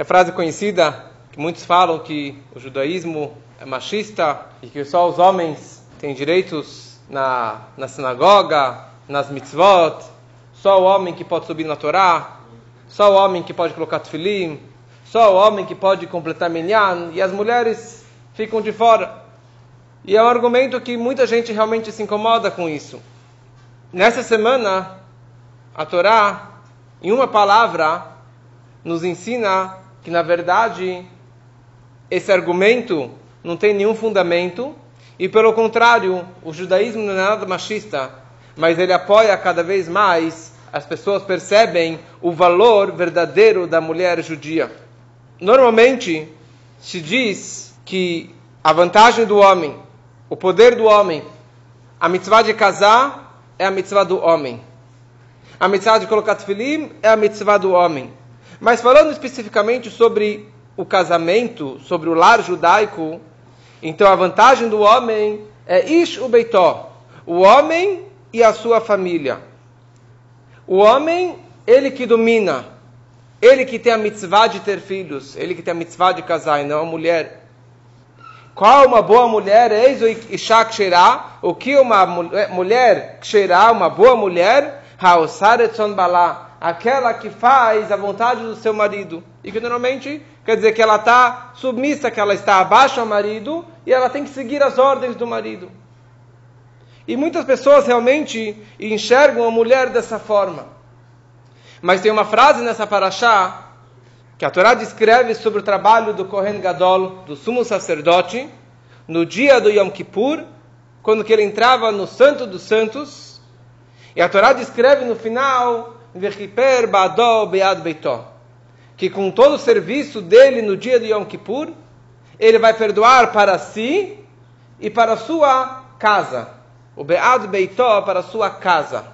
É frase conhecida que muitos falam que o judaísmo é machista e que só os homens têm direitos na, na sinagoga, nas mitzvot, só o homem que pode subir na Torá, só o homem que pode colocar tefilim, só o homem que pode completar minyan, e as mulheres ficam de fora. E é um argumento que muita gente realmente se incomoda com isso. Nessa semana, a Torá, em uma palavra, nos ensina que, na verdade, esse argumento não tem nenhum fundamento, e pelo contrário, o judaísmo não é nada machista, mas ele apoia cada vez mais, as pessoas percebem o valor verdadeiro da mulher judia. Normalmente, se diz que a vantagem do homem, o poder do homem, a mitzvah de casar é a mitzvah do homem. A mitzvah de colocar tefilim é a mitzvah do homem. Mas falando especificamente sobre o casamento, sobre o lar judaico, então a vantagem do homem é ish o beitó, o homem e a sua família. O homem, ele que domina, ele que tem a mitzvah de ter filhos, ele que tem a mitzvah de casar e não a mulher. Qual uma boa mulher? Eis o Isha Ksherá. O que uma mulher Ksherá, uma boa mulher? Haosaretzon Balá aquela que faz a vontade do seu marido. E que normalmente quer dizer que ela está submissa, que ela está abaixo ao marido e ela tem que seguir as ordens do marido. E muitas pessoas realmente enxergam a mulher dessa forma. Mas tem uma frase nessa paraxá que a Torá descreve sobre o trabalho do Kohen Gadol, do sumo sacerdote, no dia do Yom Kippur, quando ele entrava no Santo dos Santos. E a Torá descreve no final que com todo o serviço dele no dia de Yom Kippur, ele vai perdoar para si e para sua casa. O Be'ad Beitó para sua casa.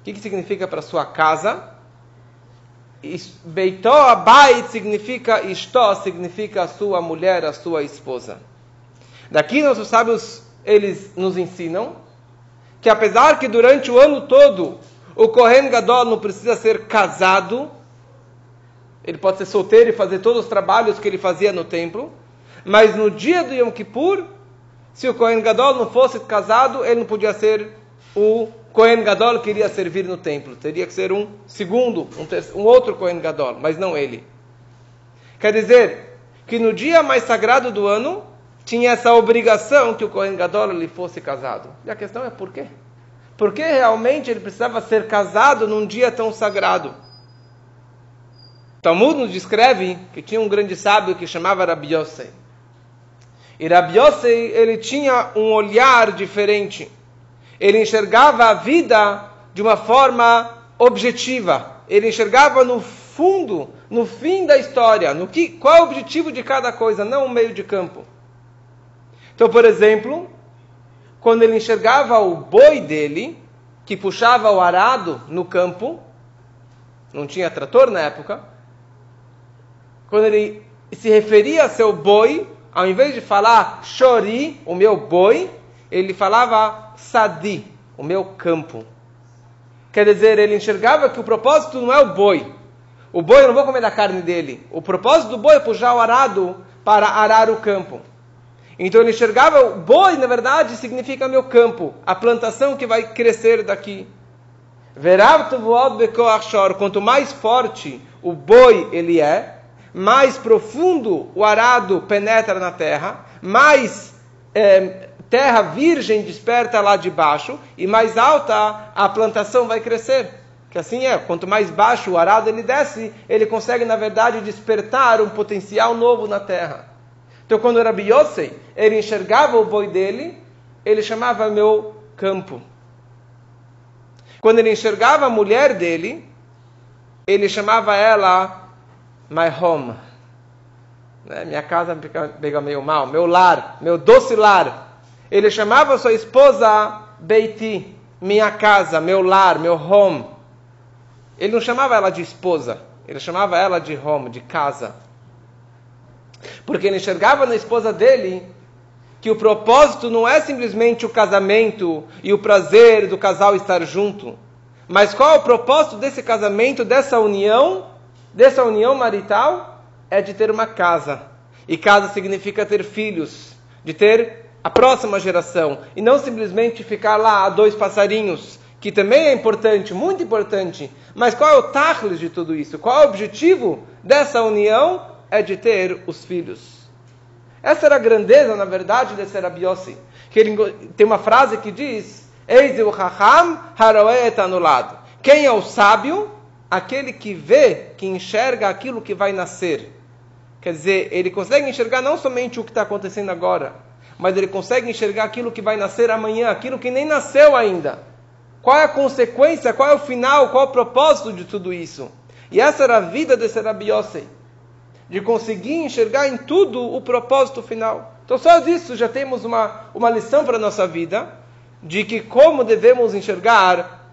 O que, que significa para sua casa? Beitó Abait significa Istó, significa a sua mulher, a sua esposa. Daqui nossos sábios, eles nos ensinam que apesar que durante o ano todo o Kohen Gadol não precisa ser casado, ele pode ser solteiro e fazer todos os trabalhos que ele fazia no templo, mas no dia do Yom Kippur, se o Kohen Gadol não fosse casado, ele não podia ser o Kohen Gadol que iria servir no templo. Teria que ser um segundo, um, terceiro, um outro Kohen Gadol, mas não ele. Quer dizer que no dia mais sagrado do ano, tinha essa obrigação que o Kohen Gadol lhe fosse casado. E a questão é por quê? Por que realmente ele precisava ser casado num dia tão sagrado? Talmud nos descreve que tinha um grande sábio que chamava Rabi Yosei. E Rabi Yosei, ele tinha um olhar diferente. Ele enxergava a vida de uma forma objetiva. Ele enxergava no fundo, no fim da história, no que, qual é o objetivo de cada coisa, não o meio de campo. Então, por exemplo, quando ele enxergava o boi dele, que puxava o arado no campo, não tinha trator na época, quando ele se referia a seu boi, ao invés de falar chori, o meu boi, ele falava sadi, o meu campo. Quer dizer, ele enxergava que o propósito não é o boi. O boi eu não vou comer da carne dele. O propósito do boi é puxar o arado para arar o campo. Então ele enxergava o boi, na verdade, significa meu campo, a plantação que vai crescer daqui. Quanto mais forte o boi ele é, mais profundo o arado penetra na terra, mais é, terra virgem desperta lá de baixo e mais alta a plantação vai crescer. Que assim é, quanto mais baixo o arado ele desce, ele consegue na verdade despertar um potencial novo na terra. Então, quando era Yosei, ele enxergava o boi dele, ele chamava meu campo. Quando ele enxergava a mulher dele, ele chamava ela my home. Né? Minha casa pega meio mal, meu lar, meu doce lar. Ele chamava sua esposa Beiti, minha casa, meu lar, meu home. Ele não chamava ela de esposa, ele chamava ela de home, de casa. Porque ele enxergava na esposa dele que o propósito não é simplesmente o casamento e o prazer do casal estar junto, mas qual é o propósito desse casamento, dessa união, dessa união marital? é de ter uma casa. E casa significa ter filhos, de ter a próxima geração. E não simplesmente ficar lá a dois passarinhos, que também é importante, muito importante. Mas qual é o tachlis de tudo isso? Qual é o objetivo dessa união? É de ter os filhos. Essa era a grandeza, na verdade, desse Rabiossi. Que ele tem uma frase que diz: Eis o Raham Haroet anulado. Quem é o sábio? Aquele que vê, que enxerga aquilo que vai nascer. Quer dizer, ele consegue enxergar não somente o que está acontecendo agora, mas ele consegue enxergar aquilo que vai nascer amanhã, aquilo que nem nasceu ainda. Qual é a consequência, qual é o final, qual é o propósito de tudo isso? E essa era a vida desse Rabi Yosei, de conseguir enxergar em tudo o propósito final. Então, só disso já temos uma, uma lição para a nossa vida, de que como devemos enxergar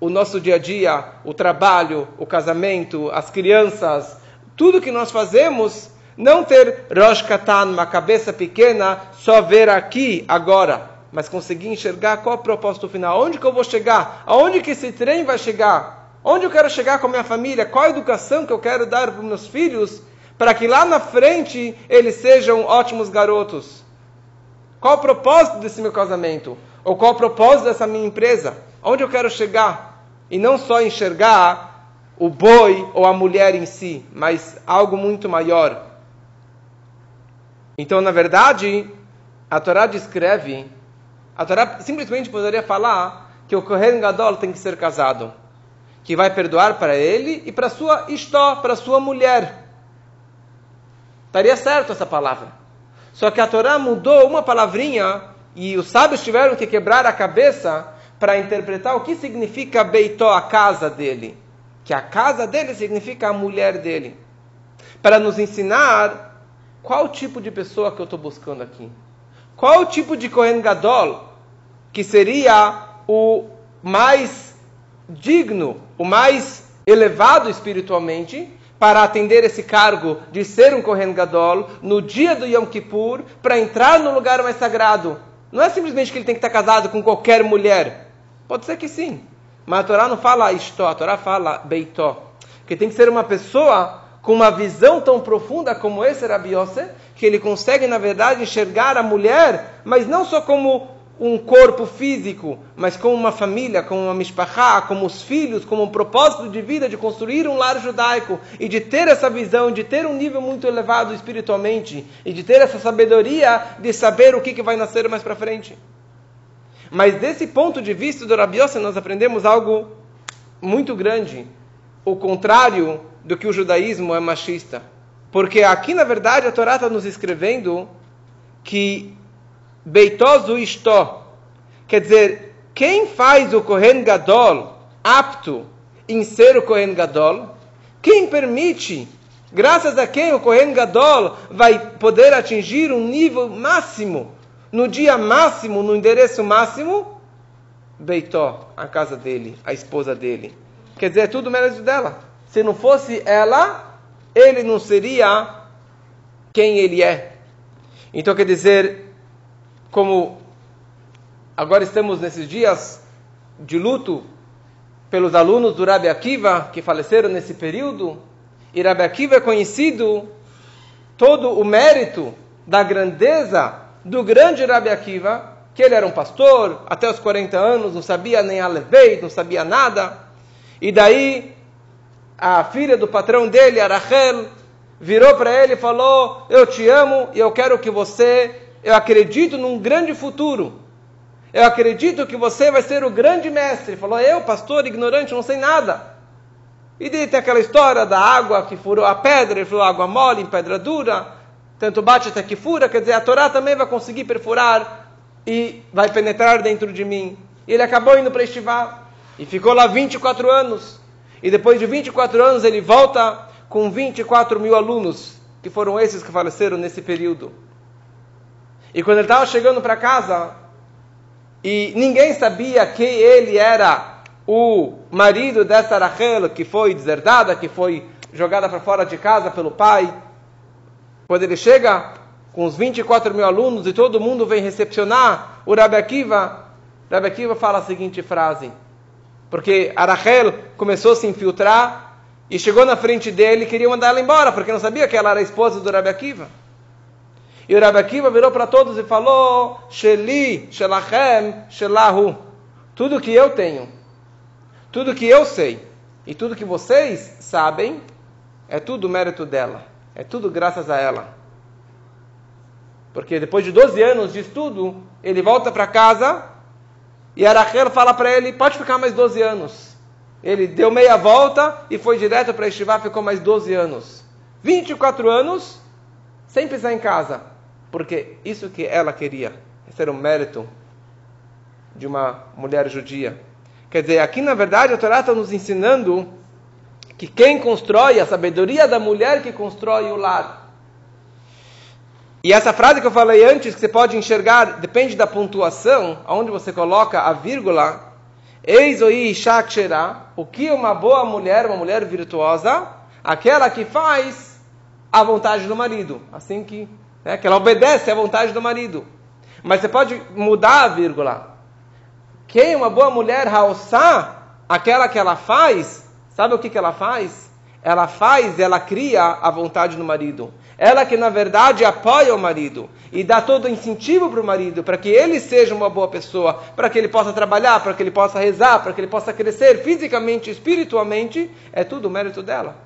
o nosso dia a dia, o trabalho, o casamento, as crianças, tudo que nós fazemos, não ter Rosh Katan, uma cabeça pequena, só ver aqui, agora, mas conseguir enxergar qual é o propósito final, onde que eu vou chegar, aonde que esse trem vai chegar, onde eu quero chegar com a minha família, qual a educação que eu quero dar para os meus filhos, para que lá na frente eles sejam ótimos garotos. Qual o propósito desse meu casamento? Ou qual o propósito dessa minha empresa? Onde eu quero chegar? E não só enxergar o boi ou a mulher em si, mas algo muito maior. Então, na verdade, a Torá descreve, a Torá simplesmente poderia falar que o Kohen Gadol tem que ser casado, que vai perdoar para ele e para sua istó, para sua mulher. Estaria certo essa palavra. Só que a Torá mudou uma palavrinha e os sábios tiveram que quebrar a cabeça para interpretar o que significa Beitó, a casa dele que a casa dele significa a mulher dele, para nos ensinar qual tipo de pessoa que eu estou buscando aqui. Qual tipo de Kohen Gadol que seria o mais digno, o mais elevado espiritualmente, para atender esse cargo de ser um Kohen Gadol no dia do Yom Kippur, para entrar no lugar mais sagrado. Não é simplesmente que ele tem que estar casado com qualquer mulher. Pode ser que sim. Mas a Torá não fala isto, a Torá fala beitó. Que tem que ser uma pessoa com uma visão tão profunda como esse Rabi Yosef, que ele consegue, na verdade, enxergar a mulher, mas não só como um corpo físico, mas como uma família, como uma mishpachá, como os filhos, como um propósito de vida, de construir um lar judaico, e de ter essa visão, de ter um nível muito elevado espiritualmente, e de ter essa sabedoria de saber o que, que vai nascer mais para frente. Mas desse ponto de vista do Rabi Yosef, nós aprendemos algo muito grande, o contrário do que o judaísmo é machista. Porque aqui, na verdade, a Torá está nos escrevendo que Beitozu Istó, quer dizer, quem faz o Kohen Gadol apto em ser o Kohen Gadol, quem permite, graças a quem o Kohen Gadol vai poder atingir um nível máximo no dia máximo, no endereço máximo, Beitó, a casa dele, a esposa dele. Quer dizer, é tudo mérito dela. Se não fosse ela, ele não seria quem ele é. Então quer dizer, como agora estamos nesses dias de luto pelos alunos do Rabi Akiva que faleceram nesse período, e Rabi Akiva é conhecido todo o mérito da grandeza do grande Rabi Akiva, que ele era um pastor, até os 40 anos, não sabia nem Alevei, não sabia nada. E daí, a filha do patrão dele, a Rachel, virou para ele e falou: Eu te amo e eu quero que você, eu acredito num grande futuro. Eu acredito que você vai ser o grande mestre. Falou: Eu, pastor ignorante, não sei nada. E daí tem aquela história da água que furou a pedra, ele falou: água mole em pedra dura tanto bate até que fura, quer dizer, a Torá também vai conseguir perfurar e vai penetrar dentro de mim. E ele acabou indo para Estivá e ficou lá 24 anos. E depois de 24 anos ele volta com 24 mil alunos, que foram esses que faleceram nesse período. E quando ele estava chegando para casa, e ninguém sabia que ele era o marido dessa Rachel, que foi deserdada, que foi jogada para fora de casa pelo pai, quando ele chega com os 24 mil alunos e todo mundo vem recepcionar o Rabi Akiva, Rabi Akiva fala a seguinte frase, porque Arachel começou a se infiltrar e chegou na frente dele e queria mandar ela embora, porque não sabia que ela era a esposa do Rabi Akiva. E o Rabi Akiva virou para todos e falou: Sheli, Shelachem, Shelahu. Tudo que eu tenho, tudo que eu sei e tudo que vocês sabem é tudo mérito dela, é tudo graças a ela. Porque depois de 12 anos de estudo, ele volta para casa e Arachel fala para ele: pode ficar mais 12 anos. Ele deu meia volta e foi direto para Estivá, ficou mais 12 anos. 24 anos sem pisar em casa. Porque isso que ela queria. Era o mérito de uma mulher judia. Quer dizer, aqui na verdade a Torá está nos ensinando que quem constrói, a sabedoria da mulher que constrói o lar. E essa frase que eu falei antes, que você pode enxergar, depende da pontuação, aonde você coloca a vírgula, Eis o que uma boa mulher, uma mulher virtuosa, aquela que faz a vontade do marido, assim que, né, que ela obedece à vontade do marido. Mas você pode mudar a vírgula. Quem uma boa mulher, Haossá, aquela que ela faz, sabe o que, que ela faz? Ela faz, ela cria a vontade do marido. Ela que na verdade apoia o marido e dá todo o incentivo para o marido, para que ele seja uma boa pessoa, para que ele possa trabalhar, para que ele possa rezar, para que ele possa crescer fisicamente, espiritualmente, é tudo mérito dela.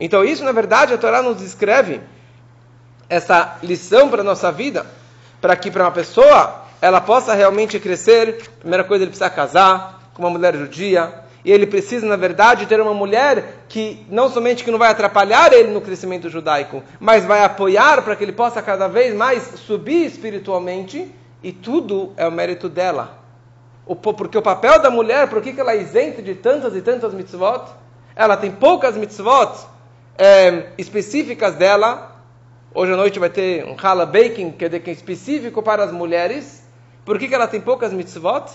Então isso na verdade a Torá nos descreve essa lição para a nossa vida, para que para uma pessoa ela possa realmente crescer, primeira coisa ele precisa casar com uma mulher judia, e ele precisa, na verdade, ter uma mulher que não somente que não vai atrapalhar ele no crescimento judaico, mas vai apoiar para que ele possa cada vez mais subir espiritualmente, e tudo é o mérito dela. Porque o papel da mulher, por que ela é isenta de tantas e tantas mitzvot? Ela tem poucas mitzvot é, específicas dela. Hoje à noite vai ter um challah baking, que é específico para as mulheres. Por que, que ela tem poucas mitzvot?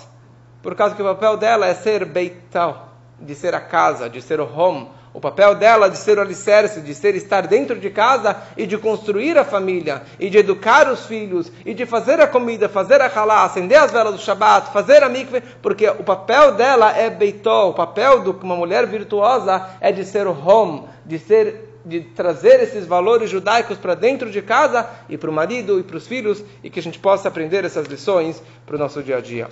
por causa que o papel dela é ser beital, de ser a casa, de ser o home. O papel dela de ser o alicerce, de ser estar dentro de casa e de construir a família, e de educar os filhos, e de fazer a comida, fazer a halá, acender as velas do Shabat, fazer a mikve, porque o papel dela é beitó, o papel de uma mulher virtuosa é de ser o home, de ser de trazer esses valores judaicos para dentro de casa e para o marido e para os filhos e que a gente possa aprender essas lições para o nosso dia a dia.